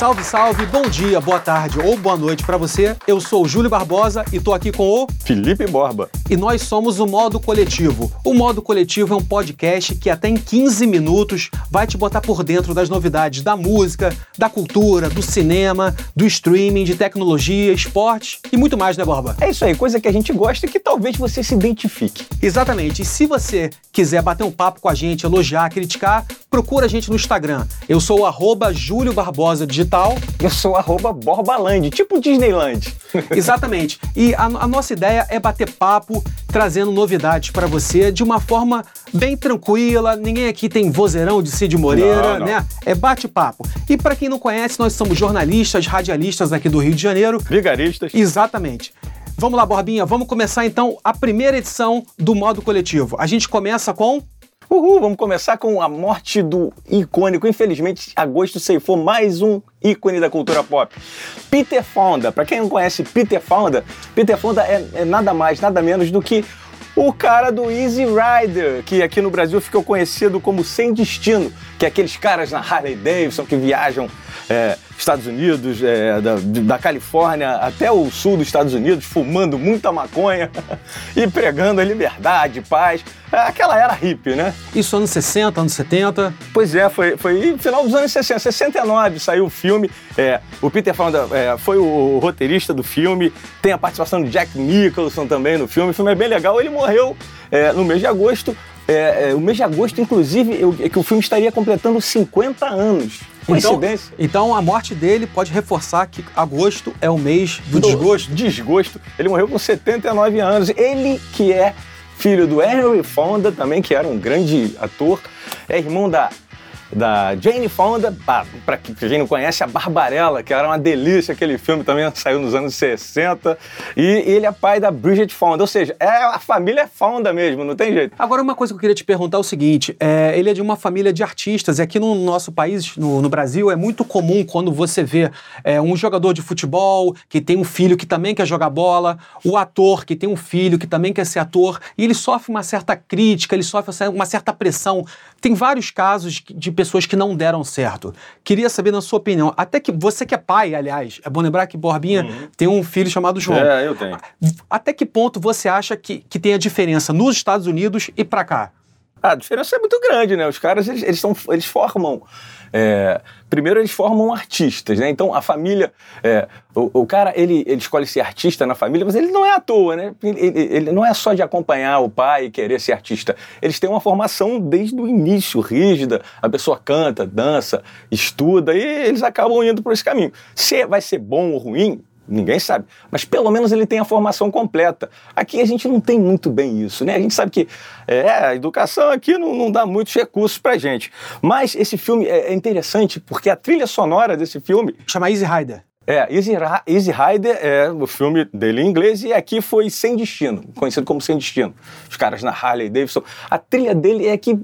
Salve, salve, bom dia, boa tarde ou boa noite para você. Eu sou o Júlio Barbosa e tô aqui com o Felipe Borba. E nós somos o Modo Coletivo. O Modo Coletivo é um podcast que até em 15 minutos vai te botar por dentro das novidades da música, da cultura, do cinema, do streaming, de tecnologia, esporte e muito mais, né, Borba? É isso aí, coisa que a gente gosta e que talvez você se identifique. Exatamente. E se você quiser bater um papo com a gente, elogiar, criticar, procura a gente no Instagram. Eu sou o Júlio Barbosa Digital. Eu sou arroba Borbaland, tipo Disneyland. Exatamente. E a, a, nossa ideia é bater papo, trazendo novidades para você de uma forma bem tranquila. Ninguém aqui tem vozeirão de Cid Moreira, não, não. né? É bate-papo. E para quem não conhece, nós somos jornalistas, radialistas aqui do Rio de Janeiro. Vigaristas. Exatamente. Vamos lá, Borbinha, vamos começar então a primeira edição do modo coletivo. A gente começa com Uhul, vamos começar com a morte do icônico. Infelizmente, agosto ceifou mais um ícone da cultura pop. Peter Fonda. Para quem não conhece Peter Fonda, Peter Fonda é, é nada mais, nada menos do que o cara do Easy Rider, que aqui no Brasil ficou conhecido como Sem Destino, que é aqueles caras na Harley Davidson que viajam é, Estados Unidos, é, da, da, Califórnia até o sul dos Estados Unidos, fumando muita maconha e pregando a liberdade, paz. É aquela era hippie, né? Isso anos 60, anos 70? Pois é, foi, foi final dos anos 60. 69 saiu o filme. É, o Peter Fonda é, foi o, roteirista do filme. Tem a participação de Jack Nicholson também no filme. O filme é bem legal. Ele morreu no mês de agosto. É, é, o mês de agosto, inclusive, eu, é que o filme estaria completando 50 anos. Coincidência? Então, então, a morte dele pode reforçar que agosto é o mês do, do desgosto. Desgosto. Ele morreu com 79 anos. Ele que é filho do Henry Fonda, também, que era um grande ator, é irmão da da Jane Fonda, para quem não conhece, a Barbarella, que era uma delícia aquele filme também, saiu nos anos 60, e ele é pai da Bridget Fonda, ou seja, é, a família é Fonda mesmo, não tem jeito. Agora, uma coisa que eu queria te perguntar é o seguinte, é, ele é de uma família de artistas, e aqui no nosso país, no, no Brasil, é muito comum quando você vê é, um jogador de futebol que tem um filho que também quer jogar bola, o ator que tem um filho que também quer ser ator, e ele sofre uma certa crítica, ele sofre uma certa pressão. Tem vários casos de pessoas que não deram certo. Queria saber, na sua opinião, até que você que é pai, aliás, é bom lembrar que Borbinha uhum. tem um filho chamado João. É, eu tenho. Até que ponto você acha que, que tem a diferença nos Estados Unidos e para cá? A diferença é muito grande, né? Os caras, eles, eles, eles formam é, primeiro, eles formam artistas, né? Então, a família. É, o, o, cara, ele, ele escolhe ser artista na família, mas ele não é à toa, né? Ele, ele, não é só de acompanhar o pai e querer ser artista. Eles têm uma formação desde o início, rígida. A pessoa canta, dança, estuda e eles acabam indo por esse caminho. Se vai ser bom ou ruim, Ninguém sabe. Mas pelo menos ele tem a formação completa. Aqui a gente não tem muito bem isso, né? A gente sabe que é, a educação aqui não, não dá muitos recursos pra gente. Mas esse filme é, é interessante porque a trilha sonora desse filme. Chama Easy Rider. É, Easy, Easy Rider é o filme dele em inglês e aqui foi Sem Destino, conhecido como Sem Destino. Os caras na Harley Davidson. A trilha dele é que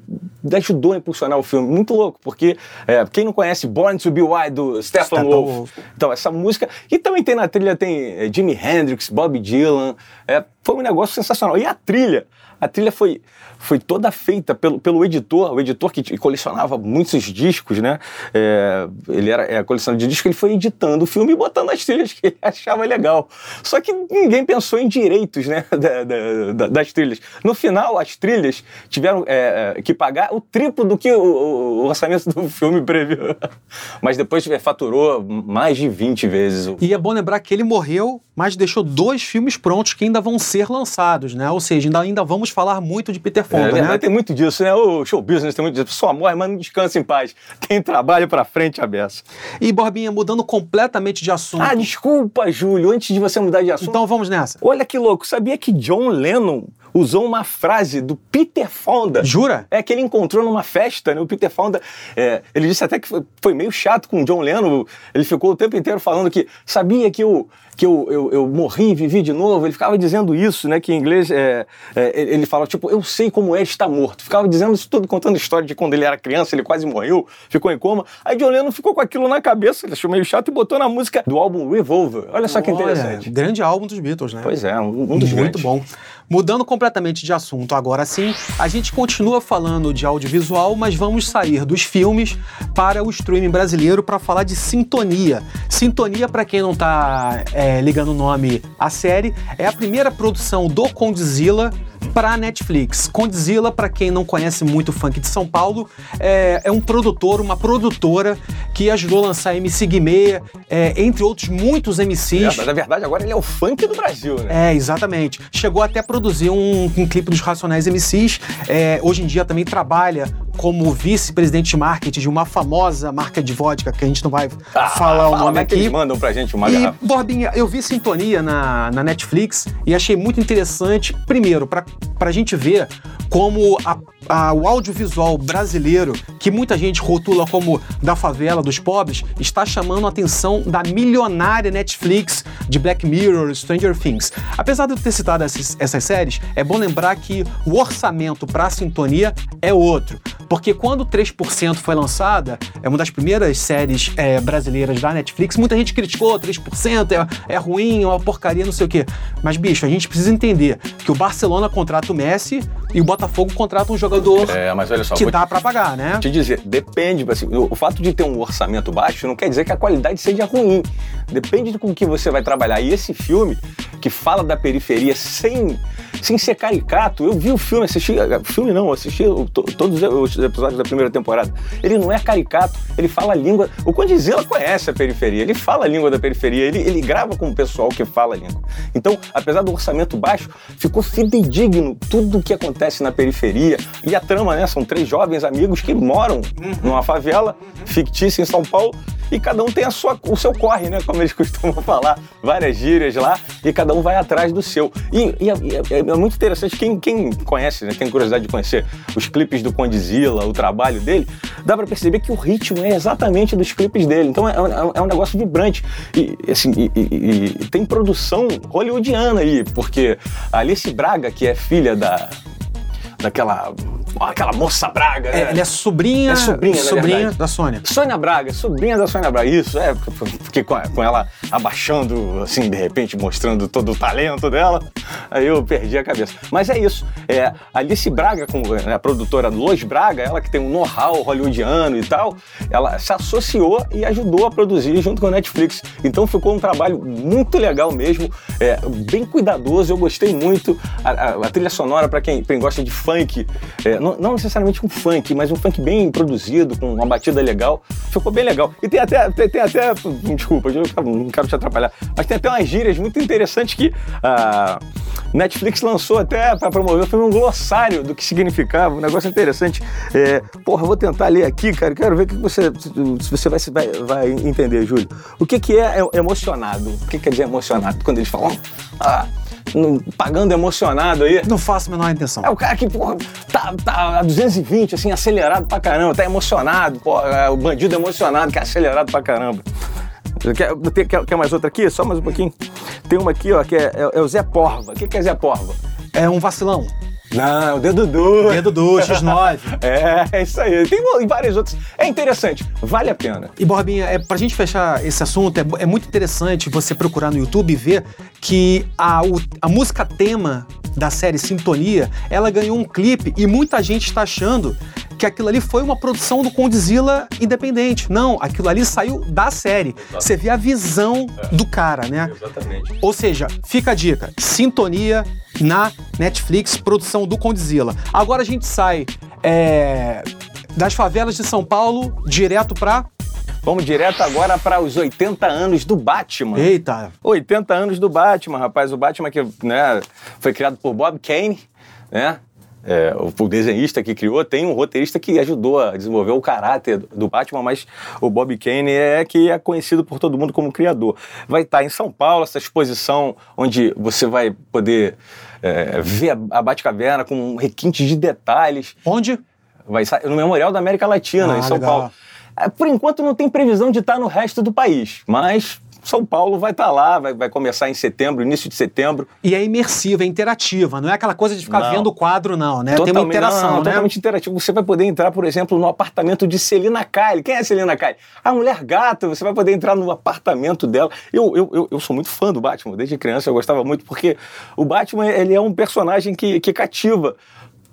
ajudou a impulsionar o filme. Muito louco, porque é, quem não conhece Born to Be Wild do Stephen Wolf. Então, essa música. E também tem na trilha tem é, Jimi Hendrix, Bob Dylan. É, foi um negócio sensacional. E a trilha? A trilha foi foi toda feita pelo, pelo editor, o editor que colecionava muitos discos, né? É, ele era é, coleção de discos, ele foi editando o filme e botando as trilhas que ele achava legal. Só que ninguém pensou em direitos, né? Da, da, da, das trilhas. No final, as trilhas tiveram é, é que pagar o triplo do que o, o, orçamento do filme previu. Mas depois é, faturou mais de 20 vezes. E é bom lembrar que ele morreu, mas deixou dois filmes prontos que ainda vão ser lançados, né? Ou seja, ainda, ainda vamos falar muito de Peter Fonda, é, né? Tem muito disso, né? O show business tem muito disso. Sua morre, mas não descansa em paz. Tem trabalho pra frente, aberto. E, Borbinha, mudando completamente de assunto. Ah, desculpa, Júlio, antes de você mudar de assunto. Então vamos nessa. Olha que louco, sabia que John Lennon usou uma frase do Peter Fonda. Jura? É que ele encontrou numa festa, né? O Peter Fonda, é, ele disse até que foi, foi, meio chato com o John Lennon. Ele ficou o tempo inteiro falando que sabia que eu, que eu, eu, eu morri e vivi de novo. Ele ficava dizendo isso, né? Que em inglês é, é, ele fala, tipo, eu sei como é estar morto. Ficava dizendo isso tudo, contando história de quando ele era criança, ele quase morreu, ficou em coma. Aí John Lennon ficou com aquilo na cabeça, ele achou meio chato e botou na música do álbum Revolver. Olha só que Olha, interessante. Grande álbum dos Beatles, né? Pois é, um, um dos Muito grandes. bom. Mudando completamente completamente de assunto. Agora sim, a gente continua falando de audiovisual, mas vamos sair dos filmes para o streaming brasileiro para falar de Sintonia. Sintonia, para quem não está é, ligando o nome à série, é a primeira produção do Condzilla para Netflix. Condzilla, para quem não conhece muito o funk de São Paulo, é, é, um produtor, uma produtora que ajudou a lançar MC Guimê, é, entre outros muitos MCs. É, na verdade, agora ele é o funk do Brasil, né? É, exatamente. Chegou até a produzir um, um clipe dos Racionais MCs. É, hoje em dia também trabalha como vice-presidente de marketing de uma famosa marca de vodka, que a gente não vai ah, falar o nome é aqui. Que eles mandam pra gente uma e, garrafa. Borbinha, eu vi Sintonia na, na Netflix e achei muito interessante, primeiro, para a gente ver como a, a, o audiovisual brasileiro, que muita gente rotula como da favela, dos pobres, está chamando a atenção da milionária Netflix de Black Mirror, Stranger Things. Apesar de eu ter citado essas, essas séries, é bom lembrar que o orçamento para a sintonia é outro. Porque quando 3% foi lançada, é uma das primeiras séries é, brasileiras da Netflix, muita gente criticou 3%, é, é ruim, é uma porcaria, não sei o quê. Mas, bicho, a gente precisa entender que o Barcelona contrata o Messi e o Botafogo contrata um jogador é, mas olha só, que dá para pagar, né? Te dizer, depende, assim, o, fato de ter um orçamento baixo não quer dizer que a qualidade seja ruim. Depende de com que você vai trabalhar. E esse filme, que fala da periferia sem, sem ser caricato, eu vi o filme, assisti. Filme não, assisti todos os episódios da primeira temporada. Ele não é caricato, ele fala a língua. O Condizila conhece a periferia, ele fala a língua da periferia, ele, ele grava com o pessoal que fala a língua. Então, apesar do orçamento baixo, ficou fidedigno tudo o que acontece na periferia. E a trama, né? São três jovens amigos que moram numa favela fictícia em São Paulo e cada um tem a sua, o seu corre, né? Como eles costumam falar, várias gírias lá, e cada um vai atrás do seu. E, e, é, é, muito interessante, quem, quem conhece, né, tem curiosidade de conhecer os clipes do Condzilla, o trabalho dele, dá para perceber que o ritmo é exatamente dos clipes dele. Então é, é, é um negócio vibrante. E, assim, e, e tem produção hollywoodiana aí, porque a Alice Braga, que é filha da, daquela aquela moça Braga, né? É, ele é sobrinha, é sobrinha, sobrinha da Sônia. Sônia Braga, sobrinha da Sônia Braga. Isso, é, porque com, com ela abaixando, assim, de repente, mostrando todo o talento dela, aí eu perdi a cabeça. Mas é isso. É, Alice Braga, com né, a produtora Los Braga, ela que tem um know-how hollywoodiano e tal, ela se associou e ajudou a produzir junto com a Netflix. Então ficou um trabalho muito legal mesmo, é, bem cuidadoso, eu gostei muito. A, a, a trilha sonora, para quem, quem, gosta de funk, é, não, não, necessariamente um funk, mas um funk bem produzido, com uma batida legal, ficou bem legal. E tem até, tem, tem até desculpa, não quero te atrapalhar, mas tem até umas gírias muito interessantes que a Netflix lançou até para promover, foi um glossário do que significava, um negócio interessante. É, porra, vou tentar ler aqui, cara, quero ver o que você, se você vai, vai, vai entender, Júlio. O que, que é emocionado? O que quer dizer emocionado? Quando eles falam, ah, pagando emocionado aí. Não faço a menor intenção. É o cara que, porra, tá, tá a 220, assim, acelerado pra caramba, tá emocionado, porra, é o bandido emocionado que é acelerado pra caramba. Quer, quer, quer mais outra aqui? Só mais um pouquinho. Tem uma aqui, ó, que é, é, é o Zé Porva. O que, que é Zé Porva? É um vacilão. Não, é o dedo duro. Dedo duro, X9. é, é isso aí. Tem várias outras. É interessante, vale a pena. E, Borbinha, é, pra gente fechar esse assunto, é, é muito interessante você procurar no YouTube e ver que a, o, a música tema da série Sintonia, ela ganhou um clipe e muita gente está achando que aquilo ali foi uma produção do Condzilla independente. Não, aquilo ali saiu da série. Exatamente. Você vê a visão é. do cara, né? Exatamente. Ou seja, fica a dica: Sintonia na Netflix, produção do Condzilla. Agora a gente sai é, das favelas de São Paulo direto para Vamos direto agora para os 80 anos do Batman. Eita! 80 anos do Batman, rapaz. O Batman que né, foi criado por Bob Kane, né? É, o desenhista que criou, tem um roteirista que ajudou a desenvolver o caráter do Batman, mas o Bob Kane é que é conhecido por todo mundo como criador. Vai estar em São Paulo, essa exposição onde você vai poder é, ver a Batcaverna com um requinte de detalhes. Onde? Vai no Memorial da América Latina, ah, em São legal. Paulo. É, por enquanto não tem previsão de estar no resto do país, mas São Paulo vai estar lá, vai, vai começar em setembro, início de setembro. E é imersiva, é interativa, não é aquela coisa de ficar Não. vendo o quadro, não, né? Tem Totalmente- uma interação, não, né? Totalmente interativo. Você vai poder entrar, por exemplo, no apartamento de Celina Kyle. Quem é Celina Kyle? A mulher gata. Você vai poder entrar no apartamento dela. Eu, eu, eu, eu sou muito fã do Batman. Desde criança eu gostava muito, porque o Batman ele é um personagem que, que cativa.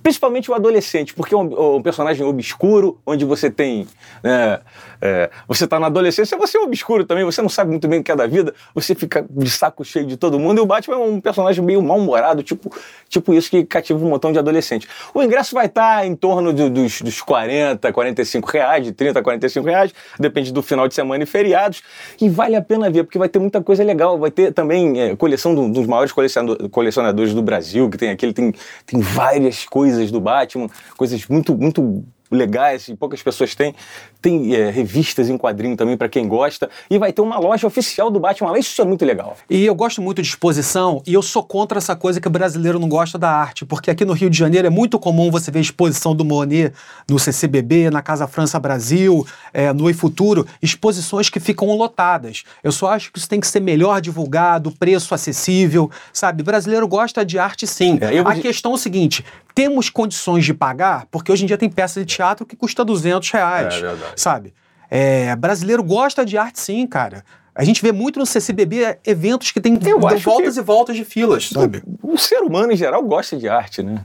Principalmente o adolescente, porque é um, um personagem obscuro, onde você tem. né, é, você está na adolescência, você é obscuro também, você não sabe muito bem o que é da vida, você fica de saco cheio de todo mundo, e o Batman é um personagem meio mal-humorado, tipo, tipo isso que cativa um montão de adolescentes. O ingresso vai estar em torno do- dos, dos 40, 45 reais, de 30 a 45 reais, depende do final de semana e feriados, e vale a pena ver, porque vai ter muita coisa legal, vai ter também é, coleção do- dos maiores coleciona- colecionadores do Brasil, que tem aqui, ele tem, tem várias coisas do Batman, coisas muito, muito legais e poucas pessoas têm. Tem é, revistas em quadrinho também para quem gosta. E vai ter uma loja oficial do Batman lá. Isso é muito legal. E eu gosto muito de exposição e eu sou contra essa coisa que o brasileiro não gosta da arte, porque aqui no Rio de Janeiro é muito comum você ver exposição do Monet no CCBB, na Casa França Brasil, é, no E Futuro, exposições que ficam lotadas. Eu só acho que isso tem que ser melhor divulgado, preço acessível, sabe? O brasileiro gosta de arte sim. É, eu A questão é o seguinte, temos condições de pagar, porque hoje em dia tem peça de teatro que custa 200 reais, É verdade. sabe? É, brasileiro gosta de arte sim, cara. A gente vê muito no CCBB eventos que tem voltas que- e voltas de filas, sabe? O ser humano em geral gosta de arte, né?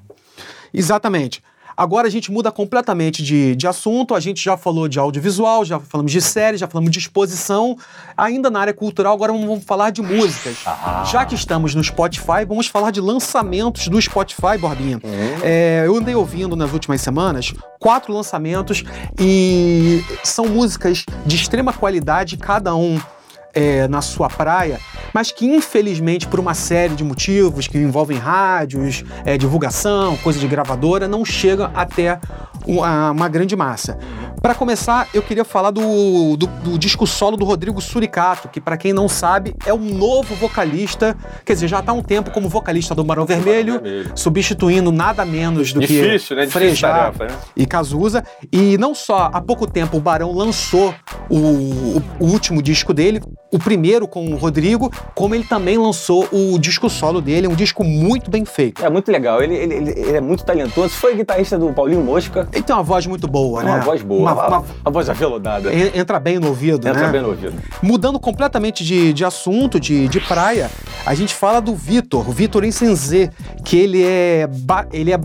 Exatamente. Agora a gente muda completamente de, de assunto. A gente já falou de audiovisual, já falamos de série, já falamos de exposição. Ainda na área cultural, agora vamos falar de músicas. Já que estamos no Spotify, vamos falar de lançamentos do Spotify, Borbinha. É, eu andei ouvindo nas últimas semanas quatro lançamentos e são músicas de extrema qualidade, cada um é, na sua praia, mas que infelizmente por uma série de motivos que envolvem rádios, é, divulgação, coisa de gravadora, não chega até uma, uma grande massa. Para começar, eu queria falar do, do, do disco solo do Rodrigo Suricato, que para quem não sabe é um novo vocalista, quer dizer, já está há um tempo como vocalista do Barão Vermelho, Vermelho. substituindo nada menos do Difícil, que né? Difícil Frejá tarefa, né? e Cazuza. E não só há pouco tempo o Barão lançou o, o- o último disco dele, o primeiro com o Rodrigo, como ele também lançou o disco solo dele, um disco muito bem feito. É muito legal. Ele, ele, ele- ele é muito talentoso. Foi guitarrista do Paulinho Mosca. Ele tem uma voz muito boa, né? Uma voz boa. Uma- Uma, uma- uma voz aveludada. en- entra bem no ouvido, Entra né? bem no ouvido. Mudando completamente de, de assunto, de, de praia, a gente fala do Vitor, o Vitor Insenzê, que ele é, ele, é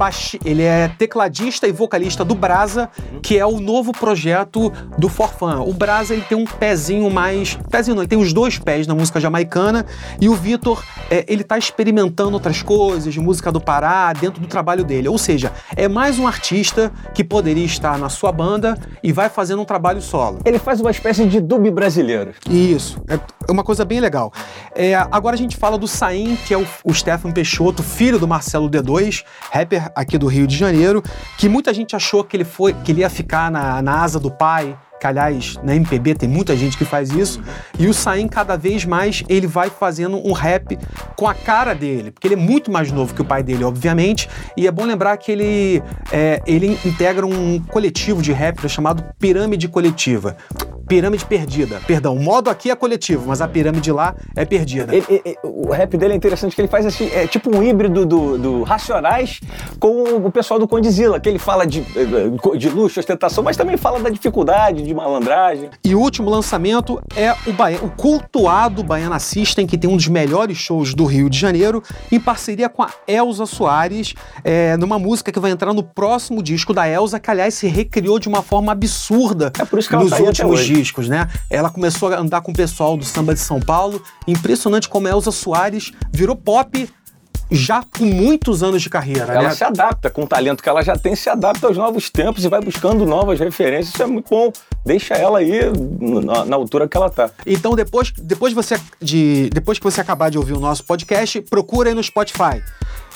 ele é tecladista e vocalista do Brasa, que é o novo projeto do Forfã. O Brasa ele tem um pezinho mais. Pezinho não, ele tem os dois pés na música jamaicana, e o Vitor, é, ele tá experimentando outras coisas, música do Pará, dentro do trabalho dele. Ou seja, é mais um artista que poderia estar na sua banda e vai fazendo um trabalho solo. Ele faz uma espécie de dub brasileiro. Isso, é uma coisa bem legal. É, agora a gente fala do Saim, que é o, o Stefan Peixoto, filho do Marcelo D2, rapper aqui do Rio de Janeiro, que muita gente achou que ele, foi, que ele ia ficar na, na asa do pai, que aliás, na MPB tem muita gente que faz isso, e o Saim cada vez mais ele vai fazendo um rap com a cara dele, porque ele é muito mais novo que o pai dele, obviamente, e é bom lembrar que ele, é, ele integra um coletivo de rappers chamado Pirâmide Coletiva. Pirâmide perdida. Perdão, o modo aqui é coletivo, mas a pirâmide lá é perdida. Ele- ele- o rap dele é interessante que ele faz assim, é tipo um híbrido do, do Racionais com o pessoal do Condizila, que ele fala de, eh, de luxo, ostentação, mas também fala da dificuldade, de malandragem. E o último lançamento é o, Baia- o cultuado Baiana System, que tem um dos melhores shows do Rio de Janeiro, em parceria com a Elza Soares, é, numa música que vai entrar no próximo disco da Elza, que aliás se recriou de uma forma absurda É por isso que ela nos tá últimos hoje. Discos, né? Ela começou a andar com o pessoal do samba de São Paulo. Impressionante como a Elza Soares virou pop já com muitos anos de carreira, Ela né? se adapta, com o talento que ela já tem, se adapta aos novos tempos e vai buscando novas referências. Isso é muito bom. Deixa ela aí na, na altura que ela tá. Então, depois, depois, de você, de, depois que você acabar de ouvir o nosso podcast, procura aí no Spotify.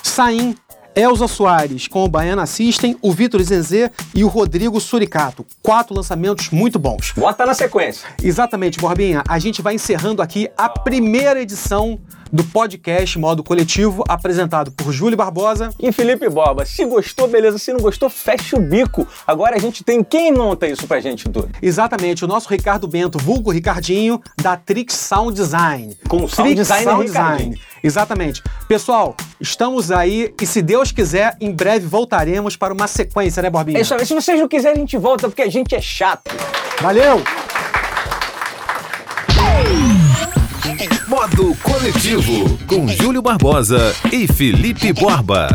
Saim, Elza Soares com o Baiana System, o Vitor Zenzê e o Rodrigo Suricato. Quatro lançamentos muito bons. Bota na sequência. Exatamente, Borbinha. A gente vai encerrando aqui a primeira edição do podcast Modo Coletivo, apresentado por Júlio Barbosa e Felipe Borba. Se gostou, beleza. Se não gostou, fecha o bico. Agora a gente tem quem monta isso pra gente, tudo. Exatamente, o nosso Ricardo Bento, vulgo Ricardinho, da Trix Sound Design. Com o Sound Trix Design Sound. Design. Exatamente. Pessoal, estamos aí e se Deus quiser, em breve voltaremos para uma sequência, né, Borbinha? É isso aí. Se vocês não quiserem, a gente volta, porque a gente é chato. Valeu! Modo Coletivo, com Júlio Barbosa e Felipe Borba.